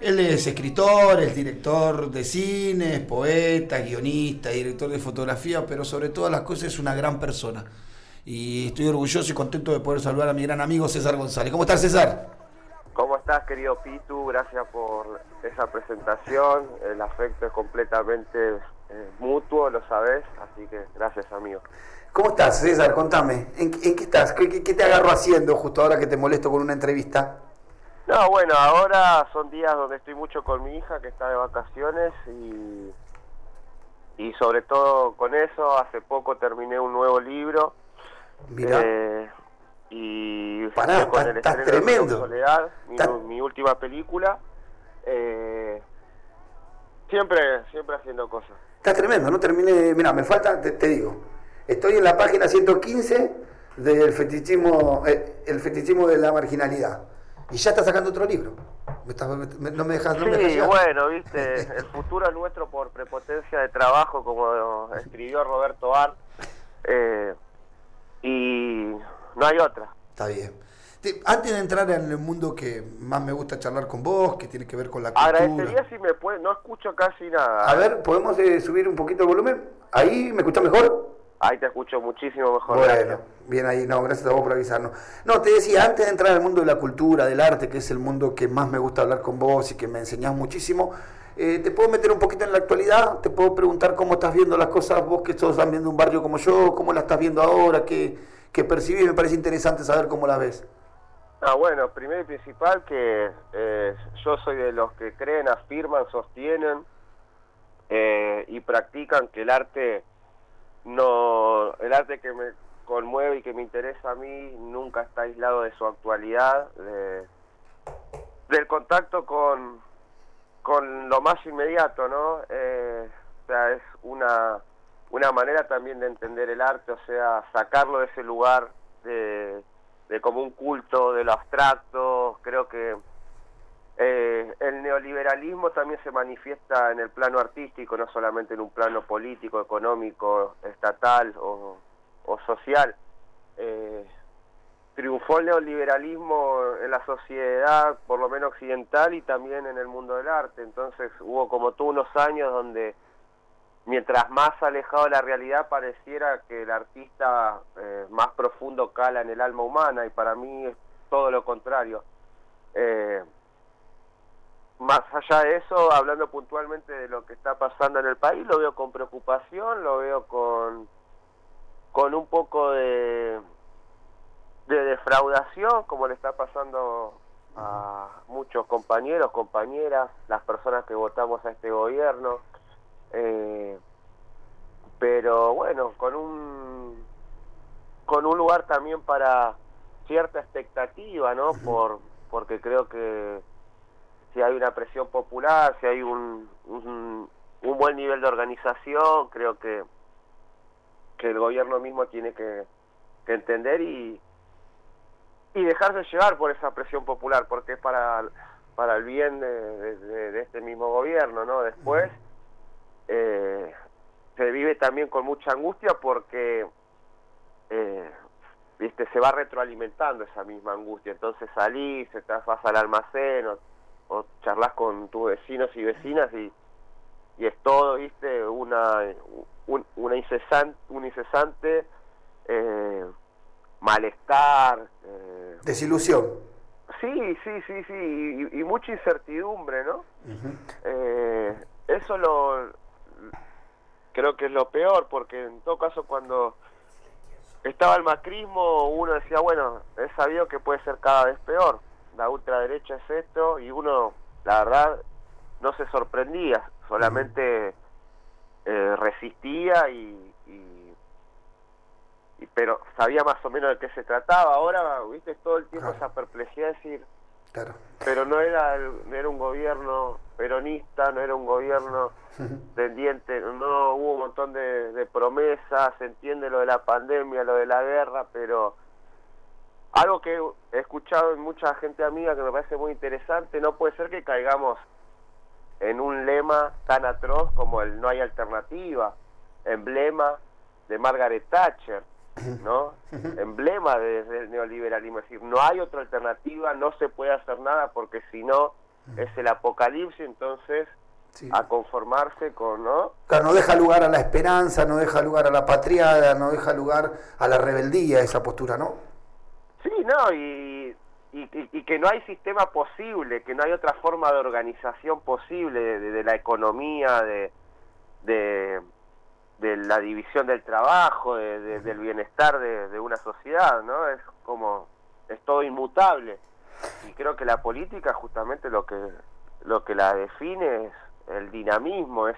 Él es escritor, es director de cine, es poeta, guionista, director de fotografía, pero sobre todas las cosas es una gran persona. Y estoy orgulloso y contento de poder saludar a mi gran amigo César González. ¿Cómo estás, César? ¿Cómo estás, querido Pitu? Gracias por esa presentación. El afecto es completamente eh, mutuo, lo sabes, así que gracias, amigo. ¿Cómo estás, César? Contame. ¿En, qué estás? ¿Qué, ¿Qué te agarro haciendo justo ahora que te molesto con una entrevista? No, bueno, ahora son días donde estoy mucho con mi hija que está de vacaciones y, y sobre todo con eso, hace poco terminé un nuevo libro. Mira. Eh, y Pará, con el estás estreno de tremendo. Soledad, mi, mi última película. Eh, siempre, siempre haciendo cosas. Estás tremendo, no terminé. Mira, me falta, te, te digo. Estoy en la página 115 del fetichismo, eh, el fetichismo de la marginalidad. Y ya está sacando otro libro. Me estás- me- no me dejas, no me dejas Sí, bueno, viste, el futuro es nuestro por prepotencia de trabajo, como escribió Roberto Ar, eh, y no hay otra. Está bien. Te- antes de entrar en el mundo que más me gusta charlar con vos, que tiene que ver con la cultura. Agradecería si me puede, no escucho casi nada. A ver, ¿podemos eh, subir un poquito el volumen? ¿Ahí me escuchás mejor? Ahí te escucho muchísimo mejor. Bueno, gracias. bien ahí, no, gracias a vos por avisarnos. No, te decía, antes de entrar al mundo de la cultura, del arte, que es el mundo que más me gusta hablar con vos y que me enseñás muchísimo, eh, te puedo meter un poquito en la actualidad, te puedo preguntar cómo estás viendo las cosas, vos que estás viendo un barrio como yo, cómo la estás viendo ahora, qué, qué percibís, me parece interesante saber cómo la ves. Ah, bueno, primero y principal que eh, yo soy de los que creen, afirman, sostienen eh, y practican que el arte no, el arte que me conmueve y que me interesa a mí nunca está aislado de su actualidad, de- del contacto con, con lo más inmediato, ¿no? Eh, o sea, es una, una manera también de entender el arte, o sea, sacarlo de ese lugar de, de como un culto, de lo abstracto, creo que eh, el neoliberalismo también se manifiesta en el plano artístico, no solamente en un plano político, económico, estatal o, social. Eh, triunfó el neoliberalismo en la sociedad, por lo menos occidental, y también en el mundo del arte. Entonces hubo como tú unos años donde, mientras más alejado la realidad, pareciera que el artista eh, más profundo cala en el alma humana, y para mí es todo lo contrario. Eh, más allá de eso, hablando puntualmente de lo que está pasando en el país, lo veo con preocupación, lo veo con, con un poco de, de defraudación, como le está pasando a muchos compañeros, compañeras, las personas que votamos a este gobierno. Eh, pero bueno, con un con un lugar también para cierta expectativa, ¿no? Por porque creo que si hay una presión popular, si hay un, un, buen nivel de organización, creo que que el gobierno mismo tiene que, entender y y dejarse llevar por esa presión popular, porque es para para el bien de, de- este mismo gobierno, ¿no? Después eh, se vive también con mucha angustia porque eh, viste se va retroalimentando esa misma angustia entonces salís te vas al almacén o charlas con tus vecinos y vecinas y, y es todo viste una un, una incesante un incesante eh, malestar eh, Desilusión. sí sí sí sí y, y mucha incertidumbre no eh, eso lo creo que es lo peor porque en todo caso cuando estaba el macrismo uno decía bueno es sabido que puede ser cada vez peor la ultraderecha es esto y uno la verdad no se sorprendía solamente eh, resistía y, y- y- pero sabía más o menos de qué se trataba ahora viste todo el tiempo Claro. esa perplejidad de decir Claro. pero no era el- no era un gobierno peronista no era un gobierno tendiente no hubo un montón de, de promesas se entiende lo de la pandemia lo de la guerra pero algo que he escuchado en mucha gente amiga que me parece muy interesante no puede ser que caigamos en un lema tan atroz como el no hay alternativa emblema de Margaret Thatcher ¿no? emblema de- del neoliberalismo, es decir, no hay otra alternativa, no se puede hacer nada porque si no es el apocalipsis, entonces a conformarse con, ¿no? Claro, no deja lugar a la esperanza, no deja lugar a la patriada, no deja lugar a la rebeldía esa postura, ¿no? Sí, no, y, y, que no hay sistema posible, que no hay otra forma de organización posible de, la economía, de, de, la división del trabajo, del bienestar de, una sociedad, ¿no? Es como, es todo inmutable. Y creo que la política justamente lo que, lo que la define es el dinamismo, es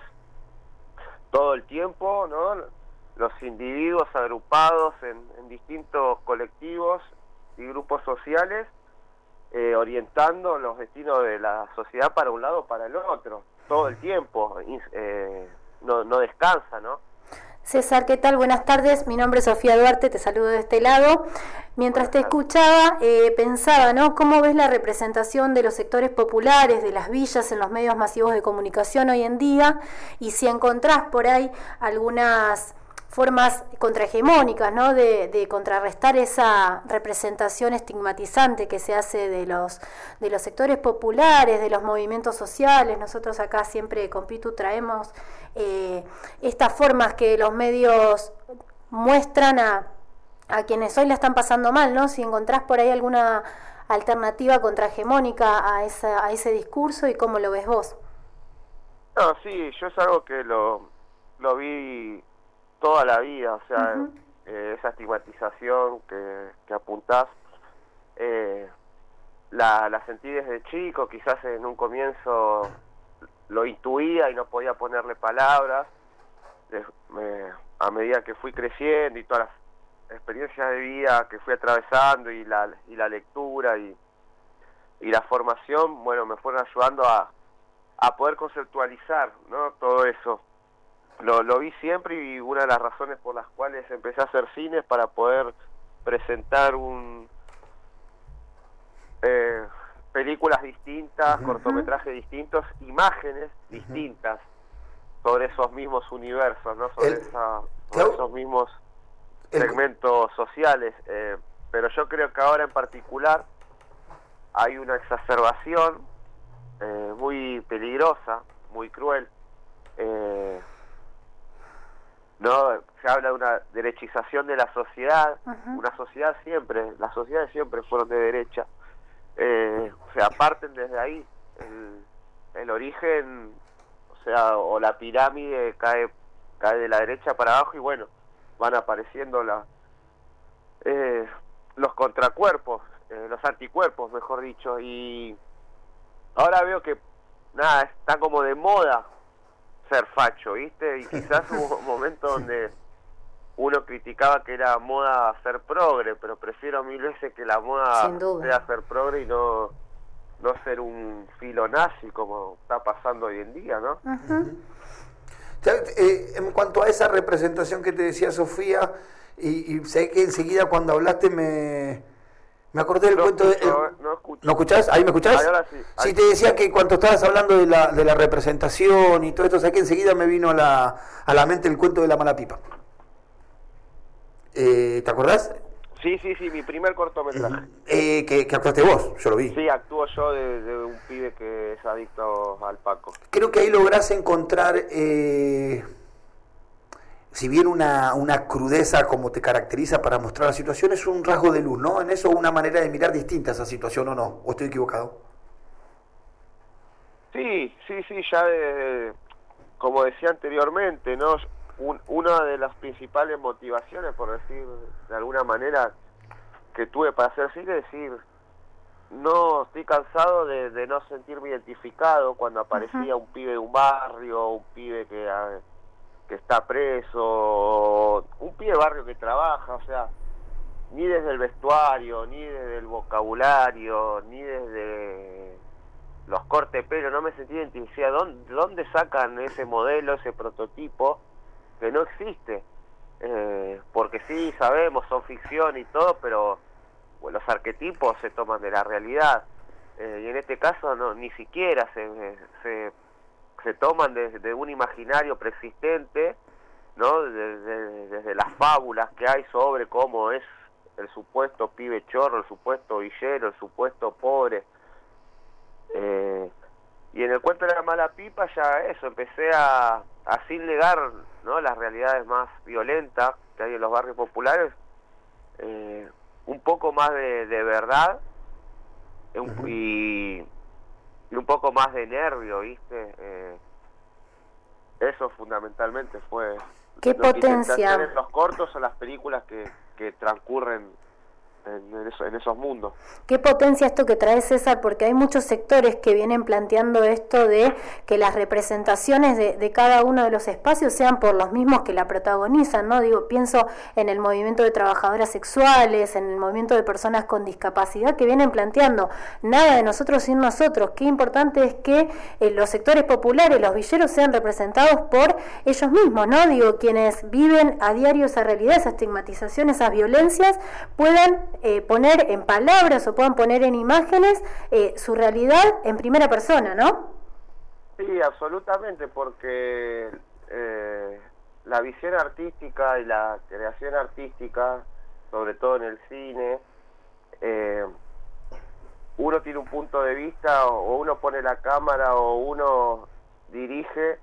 todo el tiempo, ¿no? Los individuos agrupados en, distintos colectivos y grupos sociales, eh, orientando los destinos de la sociedad para un lado o para el otro, todo el tiempo, eh, no, no descansa, ¿no? César, ¿qué tal? Buenas tardes. Mi nombre es Sofía Duarte, te saludo de este lado. Mientras te escuchaba, eh, pensaba, ¿no? ¿Cómo ves la representación de los sectores populares, de las villas en los medios masivos de comunicación hoy en día? Y si encontrás por ahí algunas formas contrahegemónicas, ¿no? De, contrarrestar esa representación estigmatizante que se hace de los, de los sectores populares, de los movimientos sociales. Nosotros acá siempre con Pitu traemos eh, estas formas que los medios muestran a, a quienes hoy la están pasando mal, ¿no? Si encontrás por ahí alguna alternativa contrahegemónica a, esa, a ese discurso y cómo lo ves vos. No, sí, yo es algo que lo, lo vi toda la vida, o sea, eh, esa estigmatización que, que apuntás, eh, la, la sentí desde chico, quizás en un comienzo lo intuía y no podía ponerle palabras, a medida que fui creciendo y todas las experiencias de vida que fui atravesando y la, y la lectura y, y la formación, bueno, me fueron ayudando a, a poder conceptualizar ¿no? todo eso lo, lo vi siempre y una de las razones por las cuales empecé a hacer cine es para poder presentar un eh, películas distintas, cortometrajes distintos, imágenes distintas sobre esos mismos universos, ¿no? sobre, esos mismos segmentos sociales. Eh, pero yo creo que ahora en particular hay una exacerbación eh, muy peligrosa, muy cruel, eh, no se habla de una derechización de la sociedad una sociedad siempre las sociedades siempre fueron de derecha. Eh, o sea parten desde ahí. El, origen o sea o la pirámide cae cae de la derecha para abajo y bueno van apareciendo la, eh, los contracuerpos eh, los anticuerpos mejor dicho. Y ahora veo que nada está como de moda ser facho, ¿viste? Y quizás hubo un momento donde uno criticaba que era moda ser progre, pero prefiero mil veces que la moda sea ser progre y no, no ser un filo nazi como está pasando hoy en día, ¿no? Eh, en cuanto a esa representación que te decía Sofía, y, y sé que enseguida cuando hablaste me, me acordé del cuento de... ¿No escuchás? ¿Ahí me escuchás? sí. te decía que cuando estabas hablando de la, de la representación y todo esto, sé que enseguida me vino a la, a la mente el cuento de la mala pipa. Eh, ¿Te acordás? Sí, sí, sí, mi primer cortometraje. Eh, que, que, actuaste vos, yo lo vi. Sí, actúo yo de, un pibe que es adicto al Paco. Creo que ahí lográs encontrar... Eh, si bien una, una, crudeza como te caracteriza para mostrar la situación, es un rasgo de luz, ¿no? En eso una manera de mirar distinta esa situación o no, o estoy equivocado. Sí, sí, sí, ya como decía anteriormente, ¿no? una de las principales motivaciones, por decir de alguna manera, que tuve para hacer cine es decir, no estoy cansado de, no sentirme identificado cuando aparecía un pibe de un barrio, un pibe que que está preso, un pie de barrio que trabaja, o sea, ni desde el vestuario, ni desde el vocabulario, ni desde los cortes de pelo, no me sentí identificado. ¿Dónde, ¿Dónde sacan ese modelo, ese prototipo que no existe? Eh, porque sí, sabemos, son ficción y todo, pero los arquetipos se toman de la realidad. Eh, y en este caso no ni siquiera se se toman desde un imaginario preexistente, ¿no? Desde, las fábulas que hay sobre cómo es el supuesto pibe chorro, el supuesto villero, el supuesto pobre. Eh, la mala pipa ya eso, empecé a, así negar ¿no? las realidades más violentas que hay en los barrios populares, eh, un poco más de, verdad y, un poco más de nervio, ¿viste? Eh, eso fundamentalmente fue... ¿Qué potencia? los cortos o las películas que, que transcurren en, esos mundos. Qué potencia esto que trae César, porque hay muchos sectores que vienen planteando esto de que las representaciones de, cada uno de los espacios sean por los mismos que la protagonizan, ¿no? Digo, pienso en el movimiento de trabajadoras sexuales, en el movimiento de personas con discapacidad que vienen planteando nada de nosotros sin nosotros. Qué importante es que eh, los sectores populares, los villeros, sean representados por ellos mismos, ¿no? Digo, quienes viven a diario esa realidad, esa estigmatización, esas violencias, puedan eh, poner en palabras o puedan poner en imágenes eh, su realidad en primera persona, ¿no? Sí, absolutamente, porque eh, la visión artística y la creación artística, sobre todo en el cine, uno tiene un punto de vista o uno pone la cámara o uno dirige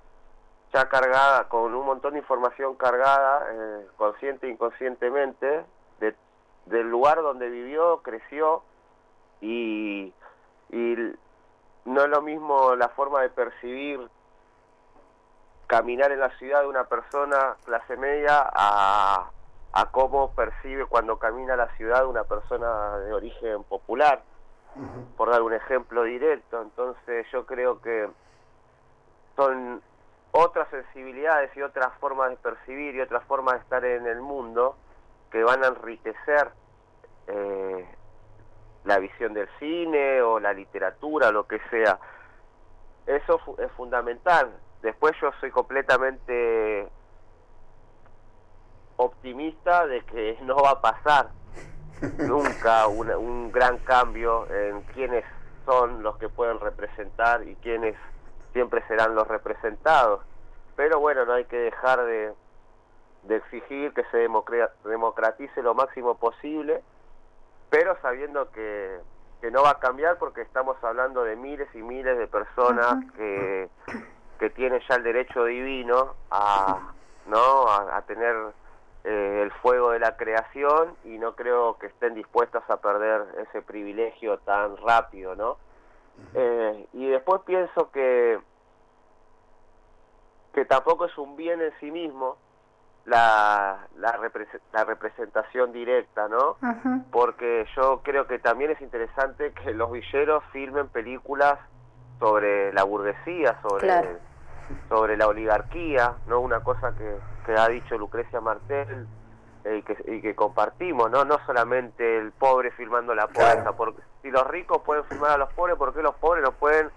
ya cargada, con un montón de información cargada, consciente e inconscientemente, del lugar donde vivió, creció y, y no es lo mismo la forma de percibir caminar en la ciudad de una persona clase media a, a cómo percibe cuando camina la ciudad una persona de origen popular, por dar un ejemplo directo. Entonces yo creo que son otras sensibilidades y otras formas de percibir y otras formas de estar en el mundo que van a enriquecer eh, la visión del cine o la literatura, lo que sea. Eso es fundamental. Después yo soy completamente optimista de que no va a pasar nunca un, gran cambio en quiénes son los que pueden representar y quiénes siempre serán los representados. Pero bueno, no hay que dejar de, de exigir que se democratice lo máximo posible, pero sabiendo que, que no va a cambiar porque estamos hablando de miles y miles de personas que, que tienen ya el derecho divino a, ¿no? a, tener eh, el fuego de la creación y no creo que estén dispuestas a perder ese privilegio tan rápido, ¿no? Eh, y después pienso que que tampoco es un bien en sí mismo la, la, representación directa, ¿no? Porque yo creo que también es interesante que los villeros filmen películas sobre la burguesía, sobre, sobre la oligarquía, ¿no? Una cosa que, que ha dicho Lucrecia Martel eh, y, que, y que compartimos, ¿no? No solamente el pobre filmando la pobreza, porque si los ricos pueden filmar a los pobres, ¿por qué los pobres no pueden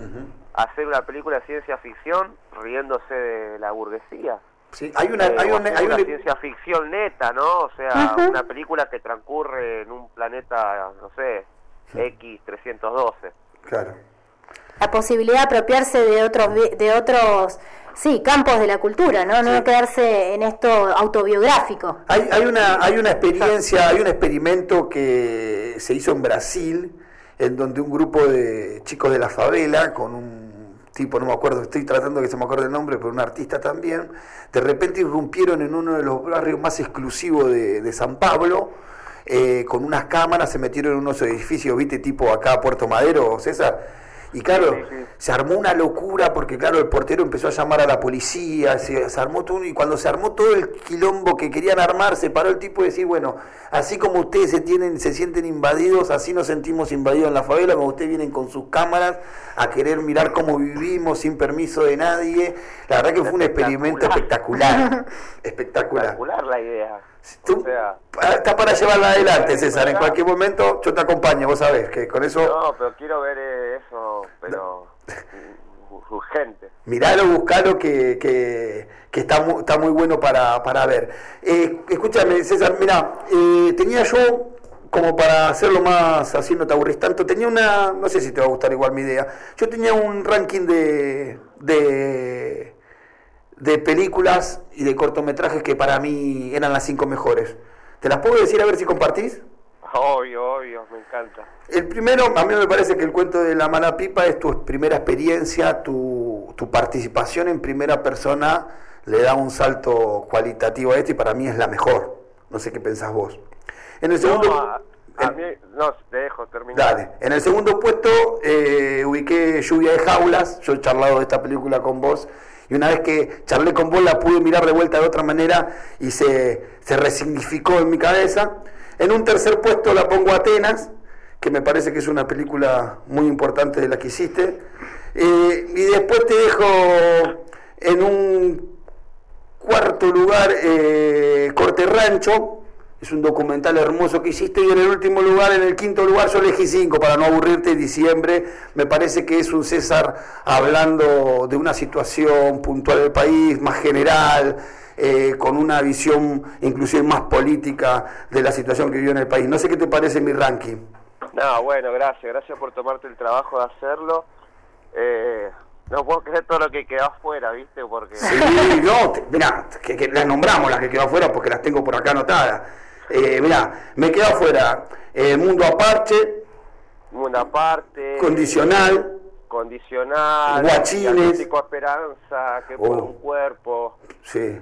hacer una película de ciencia ficción riéndose de la burguesía? Sí, hay una, hay una, hay una, ciencia ficción neta, ¿no? O sea, una película que transcurre en un planeta, no sé, X312. Claro. La posibilidad de apropiarse de otros, de otros, sí, campos de la cultura, ¿no? No quedarse en esto autobiográfico. Hay, hay una, hay una experiencia, hay un experimento que se hizo en Brasil, en donde un grupo de chicos de la favela con un tipo, no me acuerdo, estoy tratando que se me acuerde el nombre, pero un artista también, de repente irrumpieron en uno de los barrios más exclusivos de, San Pablo, eh, con unas cámaras, se metieron en unos edificios, viste, tipo acá Puerto Madero, César, y claro, se armó una locura porque, claro, el portero empezó a llamar a la policía, se, armó todo, y cuando se armó todo el quilombo que querían armar, se paró el tipo y decir, bueno, así como ustedes se, tienen, se sienten invadidos, así nos sentimos invadidos en la favela, como ustedes vienen con sus cámaras a querer mirar cómo vivimos sin permiso de nadie. La verdad que fue un experimento espectacular. espectacular. Espectacular la idea. Está para llevarla adelante, César. En cualquier momento yo te acompaño, vos sabés que con eso. No, pero quiero ver eso, pero urgente. Miralo, buscalo, que, que, que está, muy, está muy bueno para, para ver. Eh, escúchame, César, mira, eh, tenía yo, como para hacerlo más así, no te aburrís tanto, tenía una, no sé si te va a gustar igual mi idea, yo tenía un ranking de, de de películas y de cortometrajes que para mí eran las cinco mejores. ¿Te las puedo decir a ver si compartís? Obvio, obvio, me encanta. El primero, a mí me parece que el cuento de la mala pipa es tu primera experiencia, tu, tu, participación en primera persona le da un salto cualitativo a esto y para mí es la mejor. No sé qué pensás vos. En el segundo... No, a, mí, no, te dejo terminar. Dale. En el segundo puesto eh, ubiqué Lluvia de Jaulas. Yo he charlado de esta película con vos. Y una vez que charlé con vos la pude mirar de vuelta de otra manera y se, se resignificó en mi cabeza. En un tercer puesto la pongo Atenas, que me parece que es una película muy importante de la que hiciste. Eh, y después te dejo en un cuarto lugar eh, Corte Rancho, es un documental hermoso que hiciste y en el último lugar, en el quinto lugar, yo elegí cinco para no aburrirte diciembre. Me parece que es un César hablando de una situación puntual del país, más general, eh, con una visión inclusive más política de la situación que vivió en el país. No sé qué te parece mi ranking. No, bueno, gracias, gracias por tomarte el trabajo de hacerlo. Eh, no puedo creer todo lo que quedó afuera, ¿viste? Porque... Sí, no, mira, que, las nombramos las que quedó afuera porque las tengo por acá anotadas. Eh, mira, me quedo afuera eh, Mundo Aparte. Mundo Aparte. Condicional. Condicional. Guachines. Esperanza, que por oh. un cuerpo. Sí.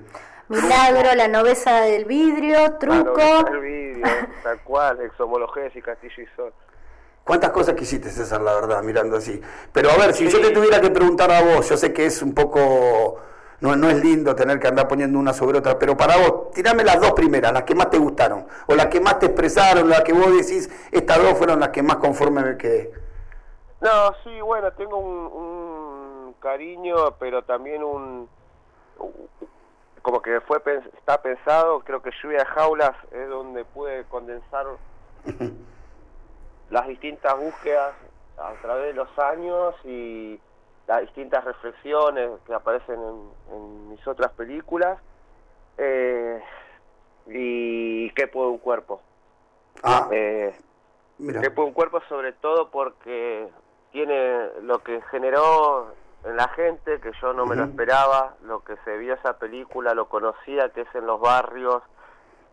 Milagro, la novesa del vidrio, truco. La del vidrio, tal cual, exhomologés Castillo y Sol. ¿Cuántas cosas quisiste, César, la verdad, mirando así? Pero a ver, si yo te tuviera que preguntar a vos, yo sé que es un poco no, no es lindo tener que andar poniendo una sobre otra, pero para vos, tirame las dos primeras, las que más te gustaron, o las que más te expresaron, las que vos decís, estas dos fueron las que más conforme me quedé. No, sí, bueno, tengo un, cariño, pero también un, como que fue está pensado, creo que Lluvia de Jaulas es donde pude condensar las distintas búsquedas a través de los años y las distintas reflexiones que aparecen en, mis otras películas eh, y qué puede un cuerpo. Ah, eh, qué puede un cuerpo sobre todo porque tiene lo que generó en la gente que yo no me lo esperaba lo que se vio esa película lo conocía que es en los barrios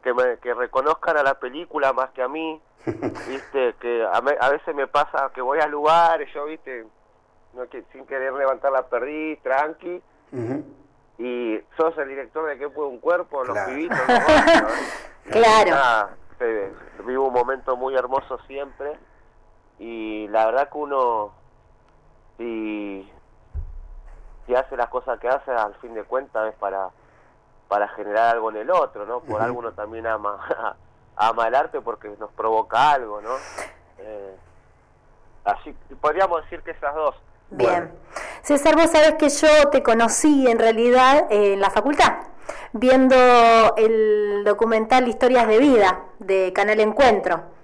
que me que reconozcan a la película más que a mí viste que a, a veces me pasa que voy a lugares yo viste no que sin querer levantar la perdí, tranqui. Y sos el director de qué puede un cuerpo, los pibitos, claro. vivo un momento muy hermoso siempre y la verdad que uno si, si hace las cosas que hace al fin de cuentas es para para generar algo en el otro, ¿no? Por algo uno también ama, ama el arte porque nos provoca algo, ¿no? Eh, así podríamos decir que esas dos Bien. César, vos sabés que yo te conocí en realidad en la facultad, viendo el documental Historias de Vida de Canal Encuentro.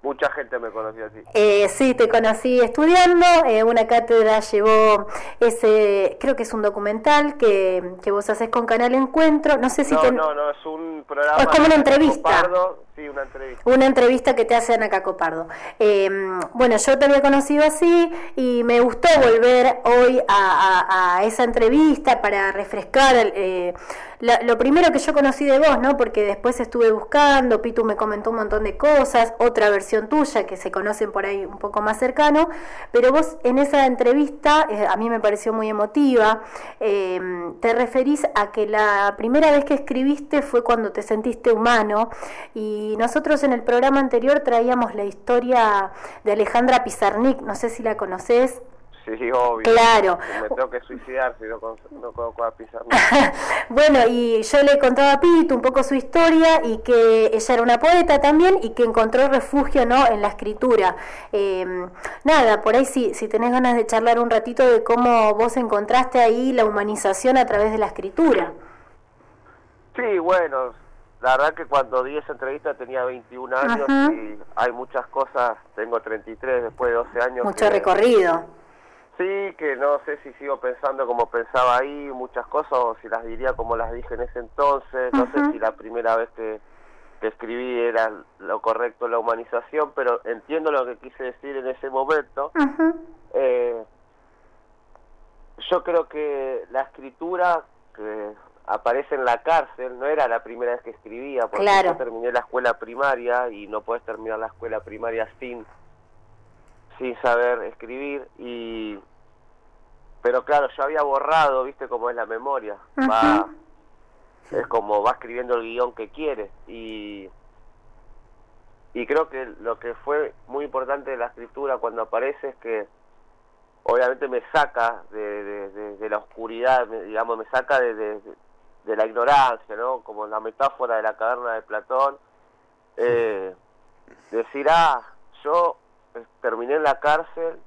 Mucha gente me conoció así. Eh, sí, te conocí estudiando. Eh, una cátedra llevó ese, creo que es un documental que, que vos haces con Canal Encuentro. No sé si. No, no, no, es un programa. Es como una entrevista. Sí, una entrevista. Una entrevista que te hacen a Caco Pardo. Eh, bueno, yo te había conocido así y me gustó volver hoy a, a, esa entrevista para refrescar. Eh, lo primero que yo conocí de vos, ¿no? Porque después estuve buscando, Pitu me comentó un montón de cosas, otra versión tuya que se conocen por ahí un poco más cercano, pero vos en esa entrevista, eh, a mí me pareció muy emotiva, eh, te referís a que la primera vez que escribiste fue cuando te sentiste humano y nosotros en el programa anterior traíamos la historia de Alejandra Pizarnik, no sé si la conoces. Sí, obvio. Claro. Me tengo que suicidar si no, conozco a pisar. bueno, y yo le contaba a Pito un poco su historia y que ella era una poeta también y que encontró refugio ¿no? en la escritura. Em, nada, por ahí si, si tenés ganas de charlar un ratito de cómo vos encontraste ahí la humanización a través de la escritura. Sí, bueno, la verdad que cuando di esa entrevista tenía 21 años y hay muchas cosas, tengo 33 después de 12 años. Mucho recorrido Sí, que no sé si sigo pensando como pensaba ahí, muchas cosas, o si las diría como las dije en ese entonces, no sé si la primera vez que, escribí era lo correcto la humanización, pero entiendo lo que quise decir en ese momento. eh, yo creo que la escritura que aparece en la cárcel no era la primera vez que escribía, porque yo terminé la escuela primaria y no puedes terminar la escuela primaria sin sin saber escribir y pero claro, yo había borrado, viste cómo es la memoria, va, es como va escribiendo el guion que quiere. Y y creo que lo que fue muy importante de la escritura cuando aparece es que obviamente me saca de, de, la oscuridad, digamos, me saca de, la ignorancia, ¿no? Como la metáfora de la caverna de Platón, eh, decir, ah, yo terminé en la cárcel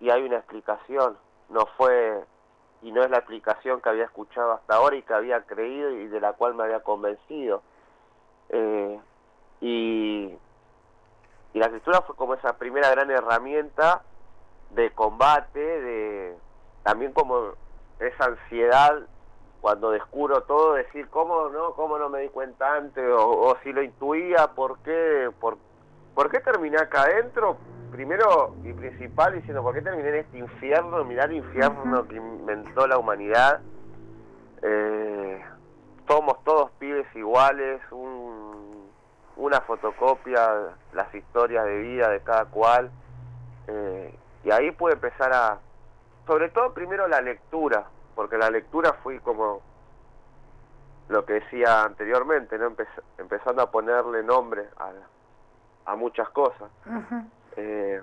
y hay una explicación, no fue y no es la explicación que había escuchado hasta ahora y que había creído y de la cual me había convencido. Eh, y, y la escritura fue como esa primera gran herramienta de combate, de también como esa ansiedad cuando descubro todo, decir, ¿cómo no, cómo no me di cuenta antes? O, si lo intuía, ¿por qué, por, ¿por qué terminé acá adentro? Primero y principal diciendo, ¿por qué terminé en este infierno? Mirar el infierno que inventó la humanidad. Eh, somos todos pibes iguales, un, una fotocopia, las historias de vida de cada cual. Eh, y ahí puede empezar a, sobre todo primero la lectura, porque la lectura fue como lo que decía anteriormente, ¿no? empezando a ponerle nombre a, a muchas cosas. eh,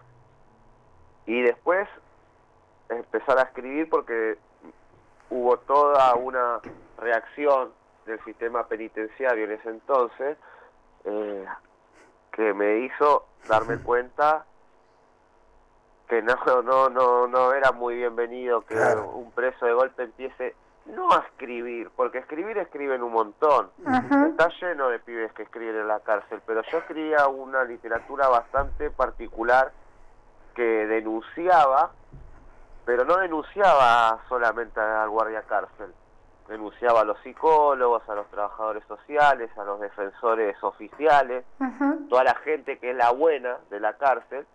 y después empezar a escribir porque hubo toda una reacción del sistema penitenciario en ese entonces eh, que me hizo darme cuenta que no, no, no, no era muy bienvenido que un preso de golpe empiece no a escribir, porque escribir escriben un montón. Está lleno de pibes que escriben en la cárcel, pero yo escribía una literatura bastante particular que denunciaba, pero no denunciaba solamente al guardia cárcel, denunciaba a los psicólogos, a los trabajadores sociales, a los defensores oficiales, toda la gente que es la buena de la cárcel,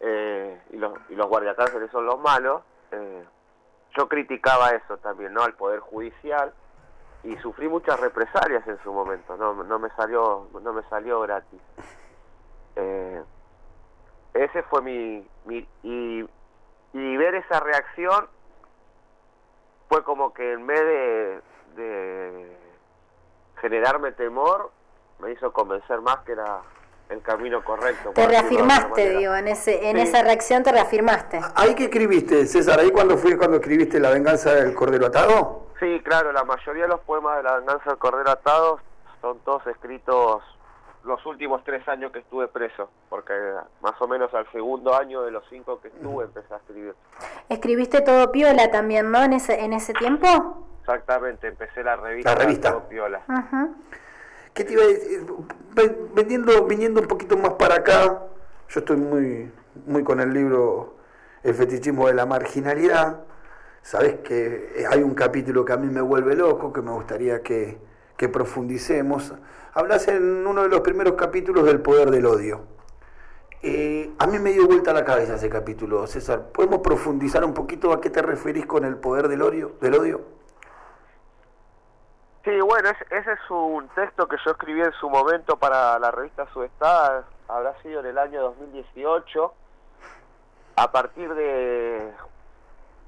eh, y, los, y los guardiacárceles son los malos, eh, yo criticaba eso también, ¿no? Al Poder Judicial y sufrí muchas represalias en su momento, no, no me salió no me salió gratis. Eh, ese fue mi, mi y, y ver esa reacción fue como que en vez de, de generarme temor me hizo convencer más que era el camino correcto. Te reafirmaste, digo, en ese en esa reacción te reafirmaste. ¿Ahí qué escribiste, César? ¿Ahí cuando fue cuando escribiste La venganza del cordero atado? Sí, claro, la mayoría de los poemas de La venganza del cordero atado son todos escritos los últimos tres años que estuve preso, porque más o menos al segundo año de los cinco que estuve empecé a escribir. ¿Escribiste todo piola también, no, en ese, en ese tiempo? Exactamente, empecé la revista, la revista. Todo piola. ¿Qué te iba a decir? Viniendo un poquito más para acá, yo estoy muy, muy con el libro El fetichismo de la marginalidad. Sabes que hay un capítulo que a mí me vuelve loco, que me gustaría que, que profundicemos. Hablas en uno de los primeros capítulos del poder del odio. Eh, a mí me dio vuelta la cabeza ese capítulo, César. ¿Podemos profundizar un poquito a qué te referís con el poder del odio? Del odio? Sí, bueno, ese es un texto que yo escribí en su momento para la revista Subestada, habrá sido en el año 2018, a partir de,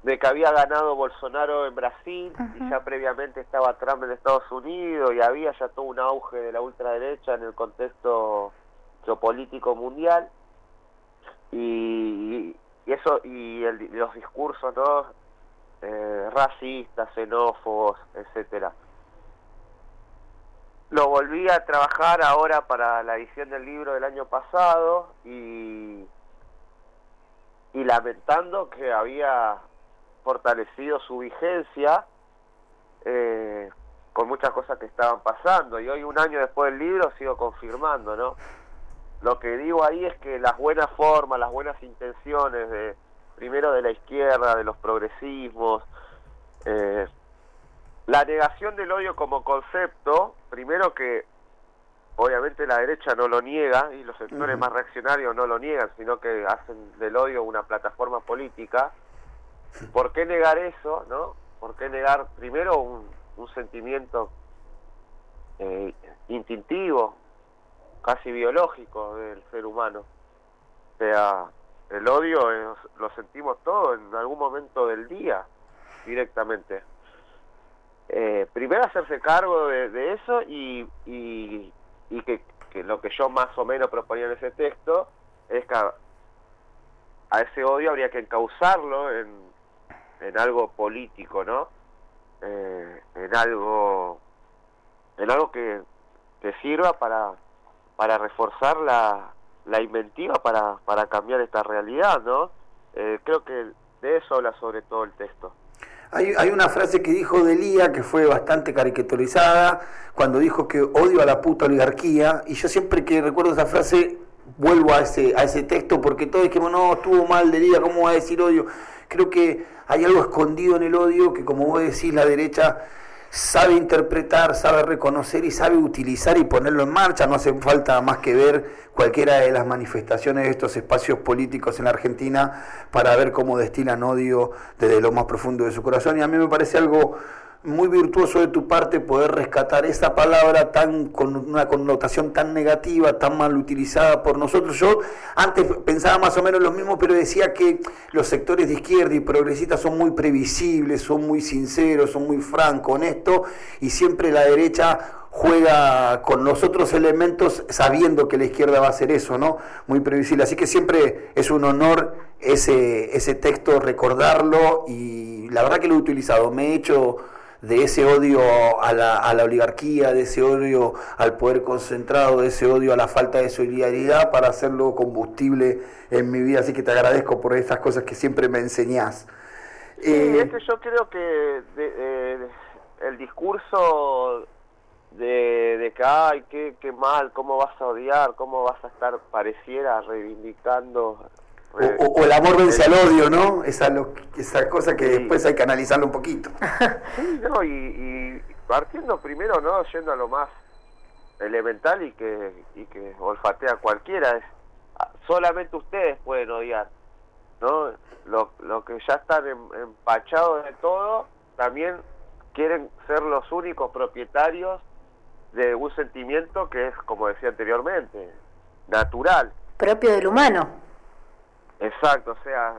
de que había ganado Bolsonaro en Brasil y ya previamente estaba Trump en Estados Unidos y había ya todo un auge de la ultraderecha en el contexto geopolítico mundial y, eso y los discursos ¿no? Eh, racistas, xenófobos, etcétera lo volví a trabajar ahora para la edición del libro del año pasado y, lamentando que había fortalecido su vigencia eh, con muchas cosas que estaban pasando y hoy un año después del libro sigo confirmando, ¿no? Lo que digo ahí es que las buenas formas, las buenas intenciones de primero de la izquierda, de los progresismos, eh, la negación del odio como concepto, primero que obviamente la derecha no lo niega y los sectores más reaccionarios no lo niegan, sino que hacen del odio una plataforma política. ¿Por qué negar eso, no? ¿Por qué negar primero un, sentimiento eh, instintivo, casi biológico del ser humano? sea, el odio lo sentimos todos en algún momento del día directamente. Eh, primero hacerse cargo de, eso y, y, que, lo que yo más o menos proponía en ese texto es que a, ese odio habría que encauzarlo en, en algo político, ¿no? Eh, en algo en algo que, que sirva para, para reforzar la, la inventiva para, para cambiar esta realidad, ¿no? Eh, creo que de eso habla sobre todo el texto. Hay, hay una frase que dijo Delía que fue bastante caricaturizada cuando dijo que odio a la puta oligarquía y yo siempre que recuerdo esa frase vuelvo a ese, a ese texto porque todos dijimos, no, estuvo mal Delía, ¿cómo va a decir odio? Creo que hay algo escondido en el odio que como vos decís la derecha sabe interpretar, sabe reconocer y sabe utilizar y ponerlo en marcha. No hace falta más que ver cualquiera de las manifestaciones de estos espacios políticos en la Argentina para ver cómo destilan odio desde lo más profundo de su corazón. Y a mí me parece algo muy virtuoso de tu parte poder rescatar esa palabra tan con una connotación tan negativa, tan mal utilizada por nosotros. Yo antes pensaba más o menos lo mismo, pero decía que los sectores de izquierda y progresistas son muy previsibles, son muy sinceros, son muy francos, honestos, y siempre la derecha juega con los otros elementos sabiendo que la izquierda va a hacer eso, ¿no? Muy previsible. Así que siempre es un honor ese, ese texto recordarlo y la verdad que lo he utilizado. Me he hecho de ese odio a la, a la oligarquía, de ese odio al poder concentrado, de ese odio a la falta de solidaridad para hacerlo combustible en mi vida. Así que te agradezco por estas cosas que siempre me enseñás. Sí, eh, es que yo creo que el discurso de, de que, ay, qué, qué mal, cómo vas a odiar, cómo vas a estar, pareciera, reivindicando o, el amor vence al odio, ¿no? Esa, lo, esa cosa que después hay que analizarlo un poquito. Sí, no, y, partiendo primero, ¿no? Yendo a lo más elemental y que, y que olfatea cualquiera, es ah, solamente ustedes pueden odiar, ¿no? Lo, lo que ya están empachados de todo, también quieren ser los únicos propietarios de un sentimiento que es, como decía anteriormente, natural. Propio del humano. Exacto, o sea,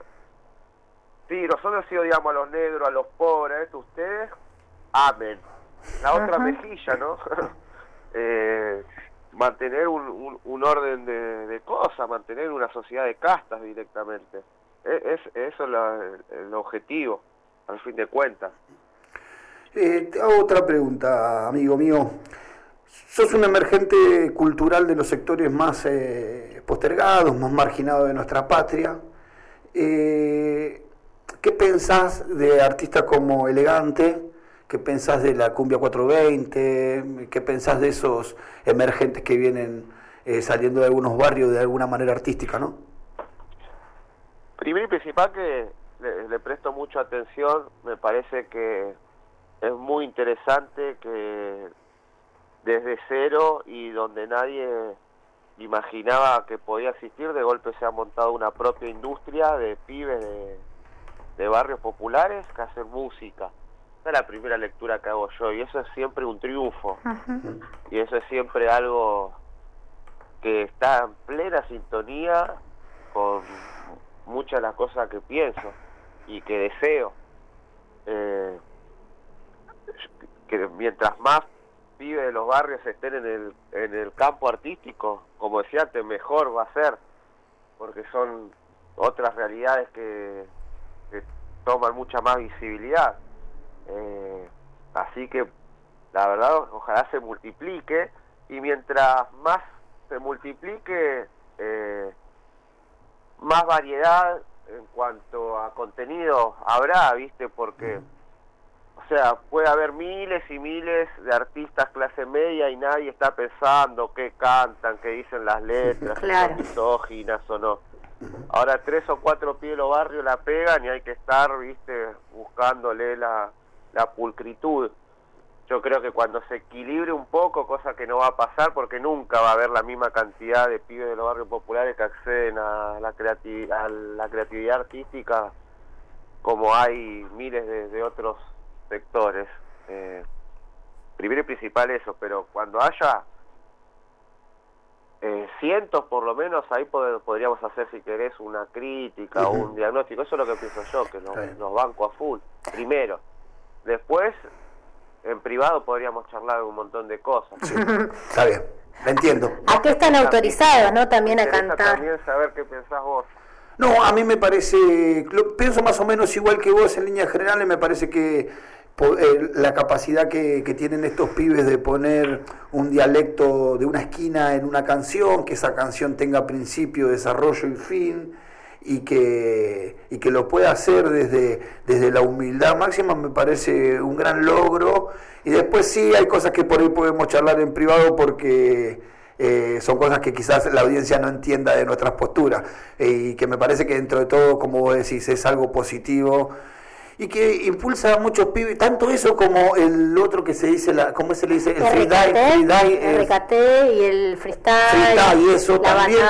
sí, nosotros sí odiamos a los negros, a los pobres, esto ustedes amen. La otra mejilla, ¿no? eh, mantener un, un, orden de, cosas, mantener una sociedad de castas directamente. E, es, eso es el, objetivo, al fin de cuentas. Eh, te hago otra pregunta, amigo mío. Sos un emergente cultural de los sectores más eh, postergados, más marginados de nuestra patria. Eh, ¿Qué pensás de artistas como Elegante? ¿Qué pensás de la Cumbia 420? ¿Qué pensás de esos emergentes que vienen eh, saliendo de algunos barrios de alguna manera artística, no? Primero y principal que le presto mucha atención, me parece que es muy interesante que desde cero y donde nadie imaginaba que podía existir, de golpe se ha montado una propia industria de pibes de, barrios populares que hacen música. Esa es la primera lectura que hago yo y eso es siempre un triunfo. Y eso es siempre algo que está en plena sintonía con muchas de las cosas que pienso y que deseo. Eh, que mientras más de los barrios estén en el, en el campo artístico, como decía antes, mejor va a ser, porque son otras realidades que, toman mucha más visibilidad. Eh, así que la verdad, ojalá se multiplique y mientras más se multiplique, eh, más variedad en cuanto a contenido habrá, ¿viste? Porque o sea, puede haber miles y miles de artistas clase media y nadie está pensando qué cantan, qué dicen las letras, si son misóginas o no. Ahora tres o cuatro pies de los barrios la pegan y hay que estar, viste, buscándole la, la pulcritud. Yo creo que cuando se equilibre un poco, cosa que no va a pasar porque nunca va a haber la misma cantidad de pibes de los barrios populares que acceden a la, a la creatividad artística como hay miles de, de otros sectores. Eh, primero y principal eso, pero cuando haya eh, cientos por lo menos, ahí podríamos hacer si querés una crítica o un diagnóstico, eso es lo que pienso yo, que los, banco a full, primero. Después, en privado podríamos charlar un montón de cosas. Está bien, lo entiendo. ¿A qué están autorizados, no? También a cantar. También saber qué pensás vos. No, a mí me parece, pienso más o menos igual que vos en líneas generales, me parece que la capacidad que, tienen estos pibes de poner un dialecto de una esquina en una canción, que esa canción tenga principio, desarrollo y fin, y que, y que lo pueda hacer desde, desde la humildad máxima, me parece un gran logro. Y después sí, hay cosas que por ahí podemos charlar en privado porque eh, son cosas que quizás la audiencia no entienda de nuestras posturas, eh, y que me parece que dentro de todo, como vos decís, es algo positivo y que impulsa a muchos pibes, tanto eso como el otro que se dice, la, ¿cómo se le dice? El freestyle. El RKT y el freestyle. y eso también,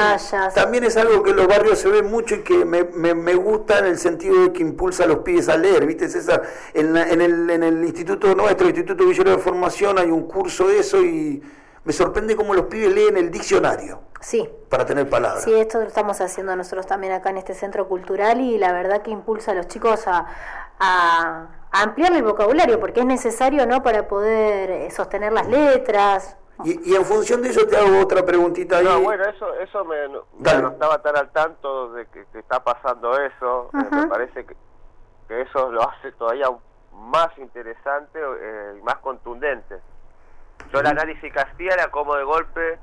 también es algo que en los barrios se ve mucho y que me, me, me, gusta en el sentido de que impulsa a los pibes a leer, ¿viste César? En, en, el, en el instituto nuestro, el Instituto Villero de Formación, hay un curso de eso y me sorprende cómo los pibes leen el diccionario. Sí. Para tener palabras. Sí, esto lo estamos haciendo nosotros también acá en este centro cultural y la verdad que impulsa a los chicos a, a, ampliar el vocabulario porque es necesario no para poder eh, sostener las letras. Y, en función de eso te hago otra preguntita ahí. No, bueno, eso, eso me, no estaba tan al tanto de que, está pasando eso. Eh, me parece que, que, eso lo hace todavía más interesante eh, y más contundente. Yo el análisis castiera como de golpe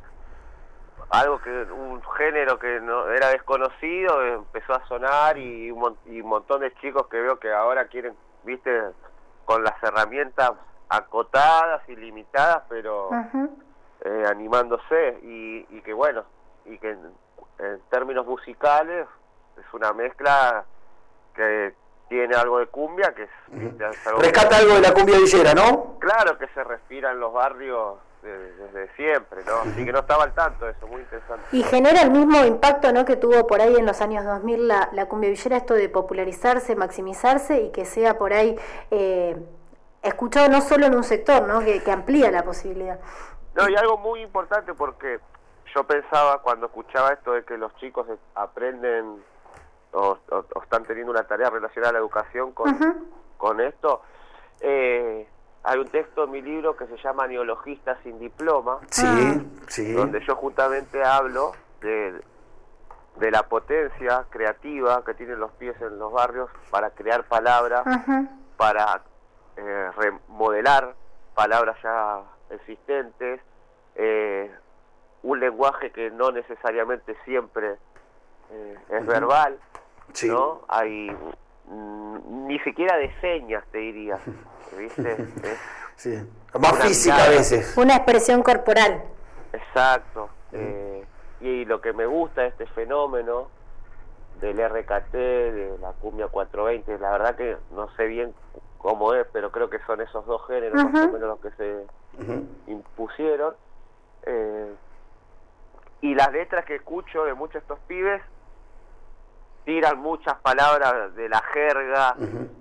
algo que un género que no era desconocido empezó a sonar y un, montón de chicos que veo que ahora quieren viste con las herramientas acotadas y limitadas pero eh, animándose y, y, que bueno y que en, términos musicales es una mezcla que tiene algo de cumbia que es, rescata algo de la cumbia villera no claro que se respira en los barrios desde, siempre, ¿no? Así que no estaba al tanto eso, muy interesante. Y genera el mismo impacto, ¿no? Que tuvo por ahí en los años 2000 la, la cumbia villera, esto de popularizarse, maximizarse y que sea por ahí eh, escuchado no solo en un sector, ¿no? Que, amplía la posibilidad. No, y algo muy importante porque yo pensaba cuando escuchaba esto de que los chicos aprenden o, están teniendo una tarea relacionada a la educación con, con esto, eh, hay un texto en mi libro que se llama Neologistas sin diploma, sí, sí. donde yo justamente hablo de, de la potencia creativa que tienen los pies en los barrios para crear palabras, para eh, remodelar palabras ya existentes, eh, un lenguaje que no necesariamente siempre eh, es verbal, ¿no? Hay ni siquiera de señas, te diría. ¿viste? sí, más física a veces. Una expresión corporal. Exacto. Eh, y lo que me gusta de este fenómeno del RKT, de la cumbia 420, la verdad que no sé bien cómo es, pero creo que son esos dos géneros más o menos los que se impusieron. Eh, y las letras que escucho de muchos de estos pibes tiran muchas palabras de la jerga,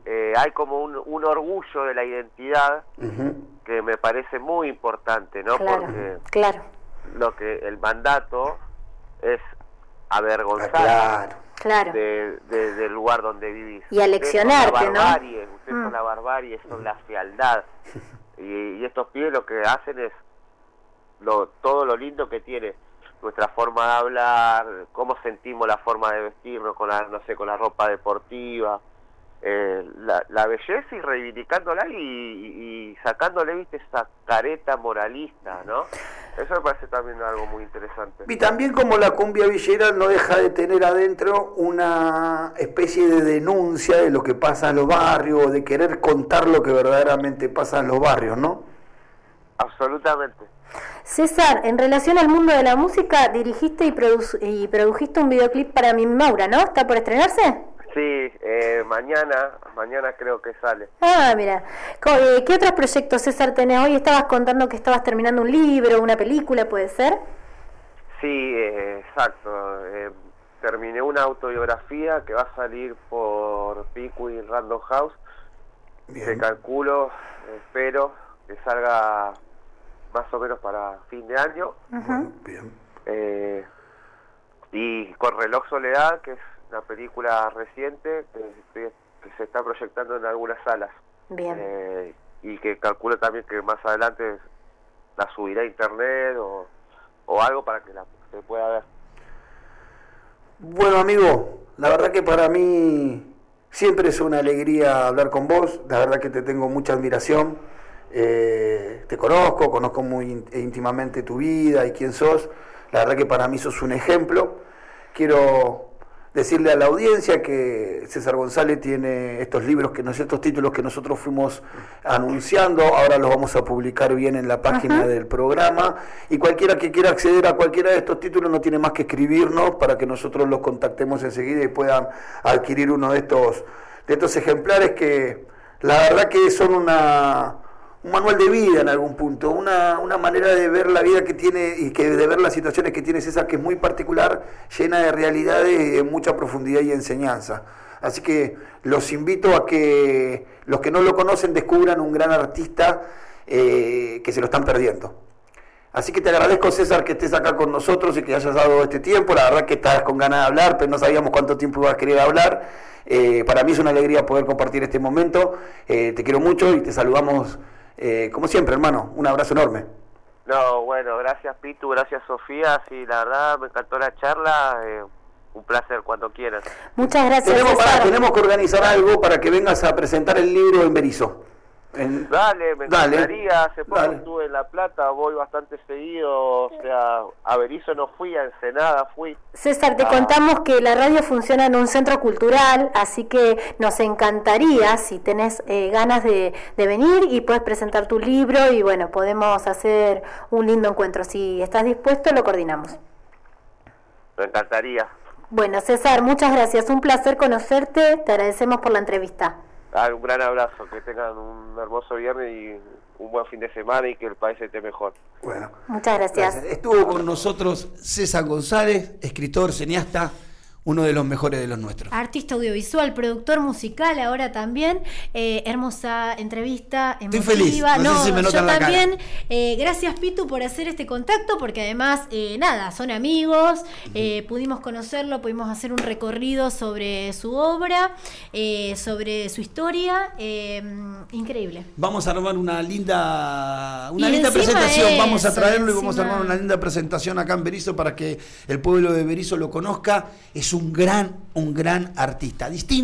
eh, hay como un, un, orgullo de la identidad que me parece muy importante, ¿no? Porque claro. lo que el mandato es avergonzar claro. De, del lugar donde vivís. Y aleccionarte, ¿no? Ustedes son mm. la barbarie, son la fealdad. y, y estos pibes lo que hacen es lo, todo lo lindo que tiene nuestra forma de hablar, cómo sentimos la forma de vestirnos con la, no sé, con la ropa deportiva, eh, la, belleza y reivindicándola y, y, sacándole, viste, esa careta moralista, ¿no? Eso me parece también algo muy interesante. Y también como la cumbia villera no deja de tener adentro una especie de denuncia de lo que pasa en los barrios, de querer contar lo que verdaderamente pasa en los barrios, ¿no? Absolutamente. César, en relación al mundo de la música, dirigiste y, y produjiste un videoclip para mi Maura, ¿no? ¿Está por estrenarse? Sí, eh, mañana, mañana creo que sale. Ah, mira. Eh, ¿Qué otros proyectos, César, tenés? Hoy estabas contando que estabas terminando un libro, una película, ¿puede ser? Sí, eh, exacto. terminé una autobiografía que va a salir por Pico y Random House. Bien. calculo, espero que salga más o menos para fin de año. bien. Eh, y con Reloj Soledad, que es una película reciente que, se está proyectando en algunas salas. Bien. Eh, y que calculo también que más adelante la subirá a internet o, o algo para que la, se pueda ver. Bueno, amigo, la verdad que para mí siempre es una alegría hablar con vos, la verdad que te tengo mucha admiración, eh, te conozco, conozco muy íntimamente tu vida y quién sos, la verdad que para mí sos un ejemplo. Quiero decirle a la audiencia que César González tiene estos libros, que estos títulos que nosotros fuimos anunciando, ahora los vamos a publicar bien en la página del programa. Y cualquiera que quiera acceder a cualquiera de estos títulos no tiene más que escribirnos para que nosotros los contactemos enseguida y puedan adquirir uno de estos de estos ejemplares que la verdad que son una un manual de vida en algún punto, una, una, manera de ver la vida que tiene y que de ver las situaciones que tiene César, que es muy particular, llena de realidades, de mucha profundidad y enseñanza. Así que los invito a que los que no lo conocen descubran un gran artista eh, que se lo están perdiendo. Así que te agradezco, César, que estés acá con nosotros y que hayas dado este tiempo. La verdad que estás con ganas de hablar, pero no sabíamos cuánto tiempo ibas a querer hablar. Eh, para mí es una alegría poder compartir este momento. Eh, te quiero mucho y te saludamos eh, como siempre, hermano, un abrazo enorme. No, bueno, gracias Pitu, gracias Sofía, sí, la verdad me encantó la charla, eh, un placer cuando quieras. Muchas gracias. Tenemos, tenemos que organizar algo para que vengas a presentar el libro en Berizo. Dale, me encantaría. Hace poco estuve en La Plata, voy bastante seguido. O sea, a Berizo no fui, a Ensenada fui. César, te ah. contamos que la radio funciona en un centro cultural, así que nos encantaría, si tenés eh, ganas de, de, venir y puedes presentar tu libro y bueno, podemos hacer un lindo encuentro. Si estás dispuesto, lo coordinamos. Me encantaría. Bueno, César, muchas gracias. Un placer conocerte. Te agradecemos por la entrevista. Ah, un gran abrazo, que tengan un hermoso viernes y un buen fin de semana y que el país esté mejor. Bueno, muchas gracias. Estuvo con nosotros César González, escritor, cineasta uno de los mejores de los nuestros. Artista audiovisual, productor musical, ahora también. Eh, hermosa entrevista. Estoy feliz. No, sé si me yo también. Eh, gracias, Pitu, por hacer este contacto, porque además, eh, nada, son amigos. pudimos conocerlo, pudimos hacer un recorrido sobre su obra, sobre su historia. increíble. Vamos a armar una linda, una linda presentación. vamos a traerlo y vamos a armar una linda presentación acá en Berizo para que el pueblo de Berizo lo conozca. Es un gran, un gran artista, distinto